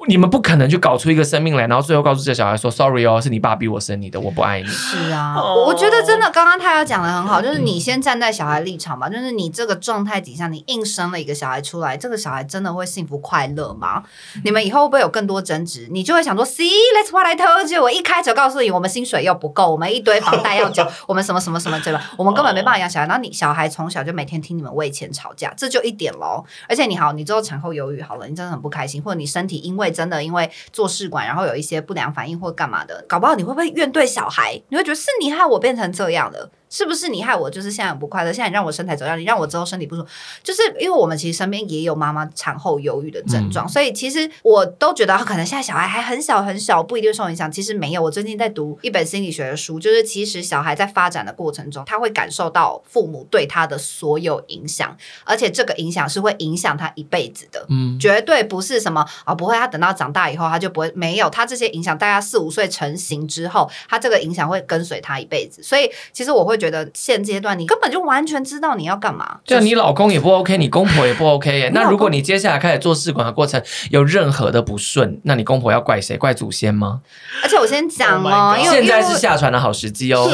你们不可能去搞出一个生命来，然后最后告诉这小孩说：“Sorry 哦，是你爸逼我生你的，我不爱你。”是啊，我觉得真的，刚刚他要讲的很好，就是你先站在小孩立场吧，就是你这个状态底下，你硬生了一个小孩出来，这个小孩真的会幸福快乐吗？你们以后会不会有更多争执？你就会想说：“See, that's what I told you。”我一开始告诉你，我们薪水又不够，我们一堆房贷要交，我们什么什么什么，对吧？我们根本没办法养小孩。然后你小孩从小就每天听你们为前吵架，这就一点喽。而且你好，你之后产后忧郁好了，你真的很不开心，或者你身体因为真的因为做试管，然后有一些不良反应或干嘛的，搞不好你会不会怨对小孩？你会觉得是你害我变成这样的。是不是你害我？就是现在很不快乐。现在你让我身材走样，你让我之后身体不舒服，就是因为我们其实身边也有妈妈产后忧郁的症状，嗯、所以其实我都觉得可能现在小孩还很小很小，不一定受影响。其实没有，我最近在读一本心理学的书，就是其实小孩在发展的过程中，他会感受到父母对他的所有影响，而且这个影响是会影响他一辈子的。嗯，绝对不是什么啊、哦，不会，他等到长大以后他就不会没有他这些影响。大概四五岁成型之后，他这个影响会跟随他一辈子。所以其实我会觉得现阶段。你根本就完全知道你要干嘛，就你老公也不 OK，你公婆也不 OK 耶。那如果你接下来开始做试管的过程有任何的不顺，那你公婆要怪谁？怪祖先吗？而且我先讲哦，因为现在是下船的好时机哦。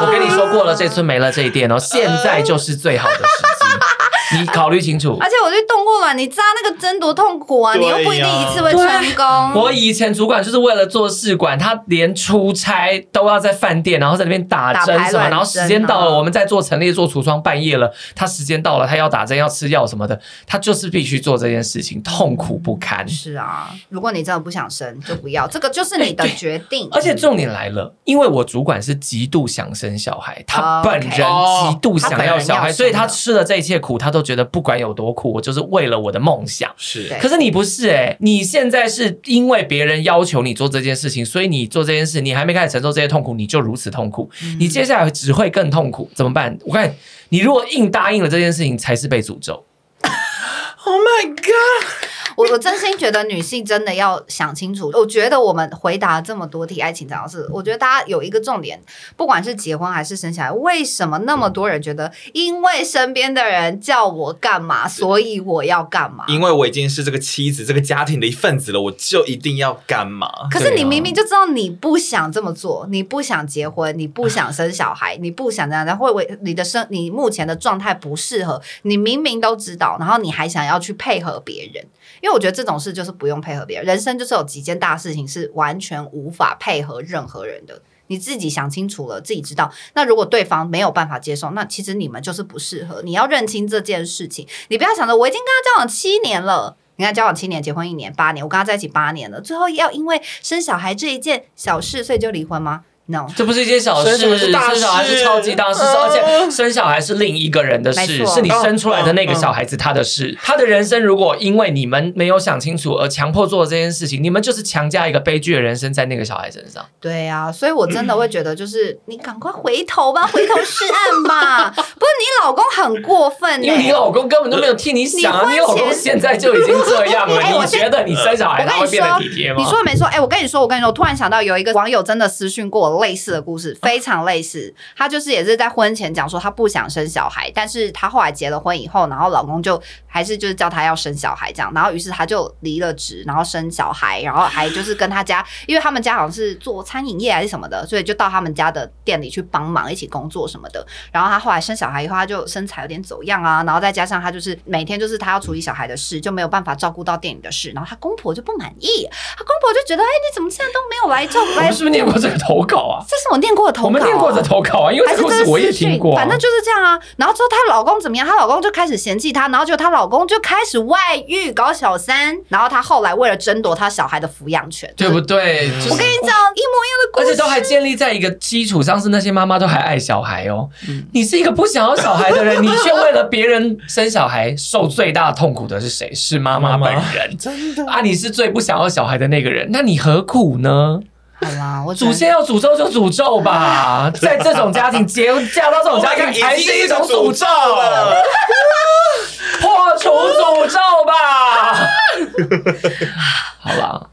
我跟你说过了，这村没了这一店哦，现在就是最好的时机。你考虑清楚，而且我去动过卵，你扎那个针多痛苦啊！你又不一定一次会成功。我以前主管就是为了做试管，他连出差都要在饭店，然后在那边打针什么，然后时间到了，我们在做陈列做橱窗，半夜了，他时间到了，他要打针要吃药什么的，他就是必须做这件事情，痛苦不堪。是啊，如果你真的不想生，就不要，这个就是你的决定。而且重点来了，因为我主管是极度想生小孩，他本人极度想要小孩，所以他吃了这一切苦，他都觉得不管有多苦，我就是为了我的梦想。是，可是你不是哎、欸，你现在是因为别人要求你做这件事情，所以你做这件事，你还没开始承受这些痛苦，你就如此痛苦，嗯、你接下来只会更痛苦，怎么办？我看你如果硬答应了这件事情，才是被诅咒。Oh my god！我我真心觉得女性真的要想清楚。我觉得我们回答这么多题爱情常识，我觉得大家有一个重点，不管是结婚还是生小孩，为什么那么多人觉得，因为身边的人叫我干嘛，所以我要干嘛？因为我已经是这个妻子、这个家庭的一份子了，我就一定要干嘛？可是你明明就知道你不想这么做，你不想结婚，你不想生小孩，你不想这样，然后为你的生，你目前的状态不适合，你明明都知道，然后你还想要去配合别人。因为我觉得这种事就是不用配合别人，人生就是有几件大事情是完全无法配合任何人的。你自己想清楚了，自己知道。那如果对方没有办法接受，那其实你们就是不适合。你要认清这件事情，你不要想着我已经跟他交往七年了，你看交往七年，结婚一年，八年，我跟他在一起八年了，最后要因为生小孩这一件小事，所以就离婚吗？No，这不是一件小事，生小孩是超级大事，而且生小孩是另一个人的事，是你生出来的那个小孩子他的事。他的人生如果因为你们没有想清楚而强迫做这件事情，你们就是强加一个悲剧的人生在那个小孩身上。对啊，所以我真的会觉得，就是你赶快回头吧，回头是岸吧。不是你老公很过分，因为你老公根本都没有替你想啊，你老公现在就已经这样了，你觉得你生小孩他会变得体贴吗？你说没错，哎，我跟你说，我跟你说，我突然想到有一个网友真的私讯过我。类似的故事非常类似，她就是也是在婚前讲说她不想生小孩，但是她后来结了婚以后，然后老公就还是就是叫她要生小孩这样，然后于是她就离了职，然后生小孩，然后还就是跟他家，因为他们家好像是做餐饮业还是什么的，所以就到他们家的店里去帮忙一起工作什么的。然后她后来生小孩以后，她就身材有点走样啊，然后再加上她就是每天就是她要处理小孩的事，就没有办法照顾到店里的事，然后她公婆就不满意，她公婆就觉得哎，你怎么现在都没有来照顾？我是不是念过这个投稿啊？这是我念过的投稿，啊，我们念过的投稿啊，因为这个故事我也听过，啊，反正就是这样啊。然后之后她老公怎么样？她老公就开始嫌弃她，然后就她老公就开始外遇搞小三，然后她后来为了争夺她小孩的抚养权，对不对？就是，我跟你讲一模一样的故事，而且都还建立在一个基础上，是那些妈妈都还爱小孩哦。嗯，你是一个不想要小孩的人，你却为了别人生小孩，受最大痛苦的是谁？是妈妈本人。真的啊，你是最不想要小孩的那个人，那你何苦呢？好啦，我祖先要诅咒就诅咒吧，在这种家庭结嫁到这种家庭还是一种诅咒，破除诅咒吧。好了，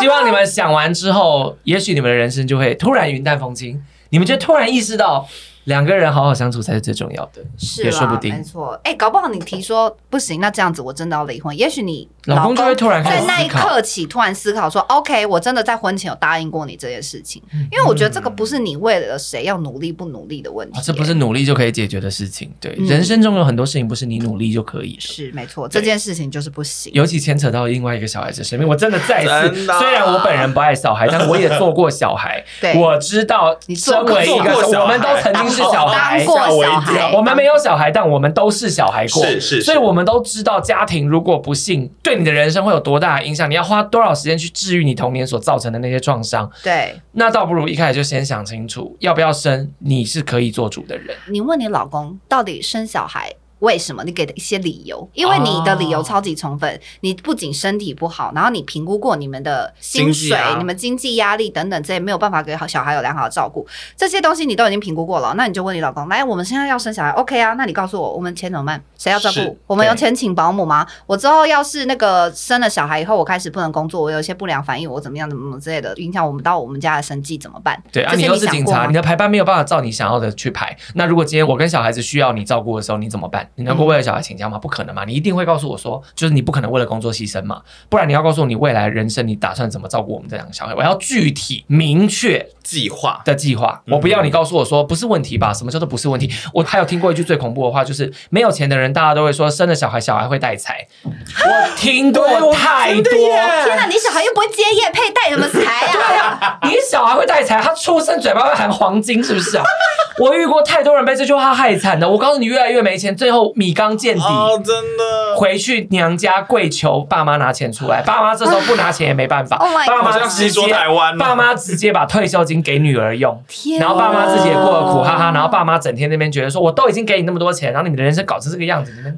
希望你们想完之后，也许你们的人生就会突然云淡风轻，你们就突然意识到。两个人好好相处才是最重要的，是也说不定。没错，哎、欸，搞不好你提说不行，那这样子我真的要离婚。也许你老公就会突然在那一刻起突然思考说：“OK，我真的在婚前有答应过你这件事情。嗯”因为我觉得这个不是你为了谁要努力不努力的问题、欸啊，这不是努力就可以解决的事情。对，嗯、人生中有很多事情不是你努力就可以。是没错，这件事情就是不行。尤其牵扯到另外一个小孩子生命，我真的再次，虽然我本人不爱小孩，但我也做过小孩，对我知道你身为一个，我们都曾经是小孩。过小孩，我们没有小孩，但我们都是小孩过，是是是，所以我们都知道家庭如果不幸对你的人生会有多大的影响，你要花多少时间去治愈你童年所造成的那些创伤。对，那倒不如一开始就先想清楚要不要生，你是可以做主的人。你问你老公到底生小孩？为什么？你给的一些理由，因为你的理由超级充分。Oh. 你不仅身体不好，然后你评估过你们的薪水、啊、你们经济压力等等，这也没有办法给好小孩有良好的照顾。这些东西你都已经评估过了，那你就问你老公：来，我们现在要生小孩，OK 啊？那你告诉我，我们钱怎么办？谁要照顾？我们有钱请保姆吗？我之后要是那个生了小孩以后，我开始不能工作，我有一些不良反应，我怎么样怎么怎么之类的，影响我们到我们家的生计怎么办？对啊，你又是警察，你的排班没有办法照你想要的去排。那如果今天我跟小孩子需要你照顾的时候，你怎么办？你能够为了小孩请假吗？不可能嘛！你一定会告诉我说，就是你不可能为了工作牺牲嘛，不然你要告诉我你未来人生你打算怎么照顾我们这两个小孩？我要具体明确计划的计划。我不要你告诉我说不是问题吧？什么叫做不是问题？我还有听过一句最恐怖的话，就是没有钱的人，大家都会说生了小孩，小孩会带财。我听过太多。天哪，你小孩又不会接业配带什么财啊？对啊，你小孩会带财，他出生嘴巴会含黄金，是不是啊？我遇过太多人被这句话害惨的。我告诉你，越来越没钱，最后米缸见底。哦，真的。回去娘家跪求爸妈拿钱出来，爸妈这时候不拿钱也没办法。Oh、爸妈直接，爸妈直接把退休金给女儿用。然后爸妈自己也过得苦哈哈。然后爸妈整天那边觉得说，我都已经给你那么多钱，然后你们的人生搞成这个样子，你们。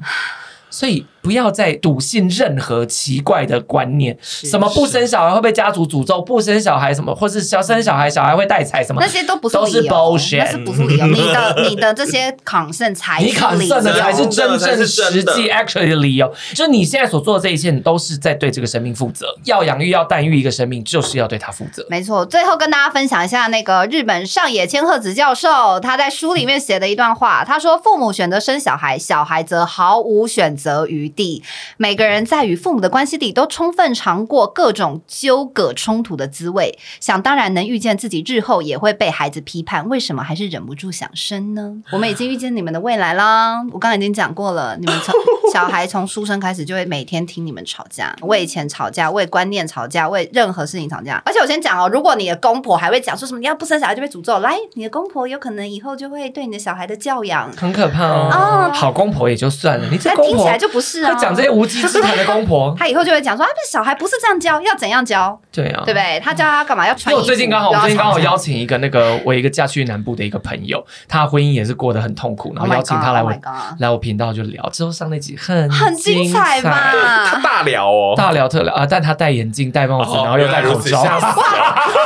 所以不要再笃信任何奇怪的观念，什么不生小孩会被家族诅咒，不生小孩什么，或是小生小孩小孩会带财什么，那些都不是都是 bullshit，那是不是理由？你的你的这些是理由，你 concern 的才是真正实际 actually 的理由。就是你现在所做的这一切，你都是在对这个生命负责。要养育要诞育一个生命，就是要对他负责。没错。最后跟大家分享一下那个日本上野千鹤子教授他在书里面写的一段话，他说：“父母选择生小孩，小孩则毫无选择余地。每个人在与父母的关系里，都充分尝过各种纠葛冲突的滋味。想当然能预见自己日后也会被孩子批判，为什么还是忍不住想生呢？我们已经预见你们的未来啦。我刚才已经讲过了，你们从 小孩从出生开始就会每天听你们吵架，为钱吵架，为观念吵架，为任何事情吵架。而且我先讲哦，如果你的公婆还会讲说什么你要不生小孩就被诅咒，来，你的公婆有可能以后就会对你的小孩的教养很可怕哦。哦好公婆也就算了，你这公婆听起来就不是啊。讲这些无稽之谈的公婆，他以后就会讲说：“啊，不是小孩不是这样教，要怎样教？对啊，对不对？他教他干嘛？要穿。”因为我最近刚好，我最近刚好邀请一个那个我一个嫁去南部的一个朋友，他婚姻也是过得很痛苦，然后邀请他来我来我频道就聊，之后上那集很很精彩嘛，他 大聊哦，大聊特聊啊，但他戴眼镜、戴帽子，然后又戴口罩。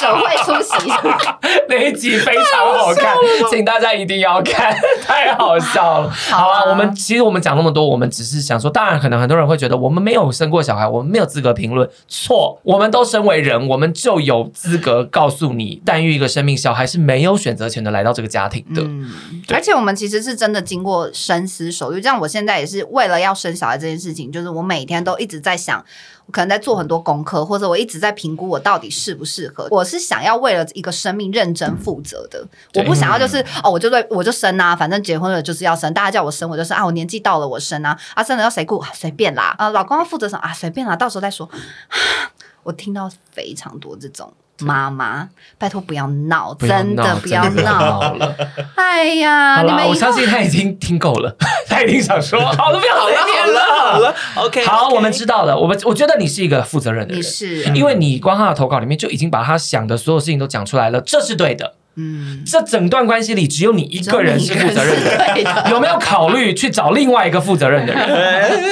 记者会出席，那一集非常好看，请大家一定要看，太好笑了。好啊，我们其实我们讲那么多，我们只是想说，当然可能很多人会觉得我们没有生过小孩，我们没有资格评论。错，我们都身为人，我们就有资格告诉你，诞育一个生命，小孩是没有选择权的来到这个家庭的。嗯，而且我们其实是真的经过深思熟虑，就像我现在也是为了要生小孩这件事情，就是我每天都一直在想。可能在做很多功课，或者我一直在评估我到底适不适合。我是想要为了一个生命认真负责的，我不想要就是哦，我就对我就生啊，反正结婚了就是要生，大家叫我生我就生啊，我年纪到了我生啊，啊生了要谁顾随便啦，啊老公要负责什么啊随便啦，到时候再说。我听到非常多这种。妈妈，拜托不要闹，真的不要闹了。哎呀，你们，我相信他已经听够了，他已经想说，好了，不要再念了，好了，OK，好，我们知道了。我们我觉得你是一个负责任的人，你是，因为你光他的投稿里面就已经把他想的所有事情都讲出来了，这是对的。嗯，这整段关系里只有你一个人是负责任 的，有没有考虑去找另外一个负责任的人？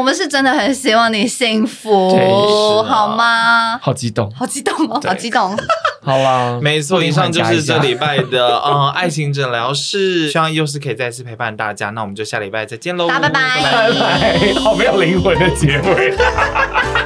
我们是真的很希望你幸福，好吗？好激动，好激动哦，好激动。好啦，没错，以上就是这礼拜的嗯爱情诊疗室，希望又是可以再次陪伴大家。那我们就下礼拜再见喽，拜拜拜拜，好没有灵魂的结尾。